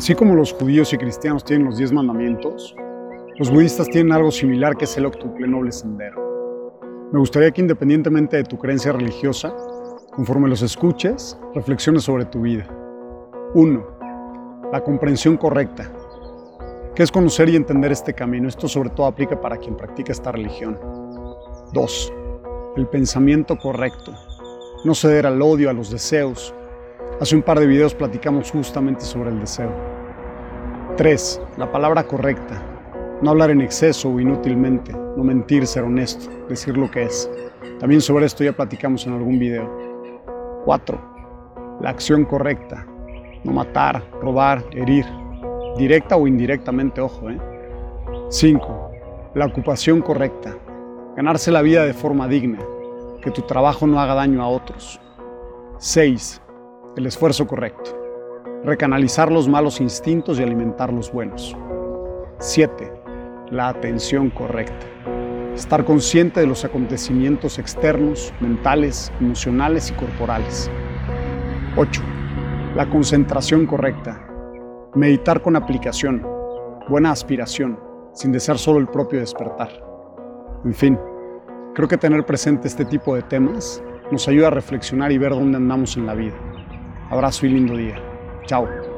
Así como los judíos y cristianos tienen los diez mandamientos, los budistas tienen algo similar que es el octuple noble sendero. Me gustaría que independientemente de tu creencia religiosa, conforme los escuches, reflexiones sobre tu vida. 1. La comprensión correcta. ¿Qué es conocer y entender este camino? Esto sobre todo aplica para quien practica esta religión. 2. El pensamiento correcto. No ceder al odio, a los deseos, Hace un par de videos platicamos justamente sobre el deseo. 3. La palabra correcta. No hablar en exceso o inútilmente, no mentir, ser honesto, decir lo que es. También sobre esto ya platicamos en algún video. 4. La acción correcta. No matar, robar, herir. Directa o indirectamente, ojo. ¿eh? 5. La ocupación correcta. Ganarse la vida de forma digna. Que tu trabajo no haga daño a otros. 6 el esfuerzo correcto. Recanalizar los malos instintos y alimentar los buenos. 7. La atención correcta. Estar consciente de los acontecimientos externos, mentales, emocionales y corporales. 8. La concentración correcta. Meditar con aplicación, buena aspiración, sin desear solo el propio despertar. En fin, creo que tener presente este tipo de temas nos ayuda a reflexionar y ver dónde andamos en la vida. Abraço e lindo dia. Tchau.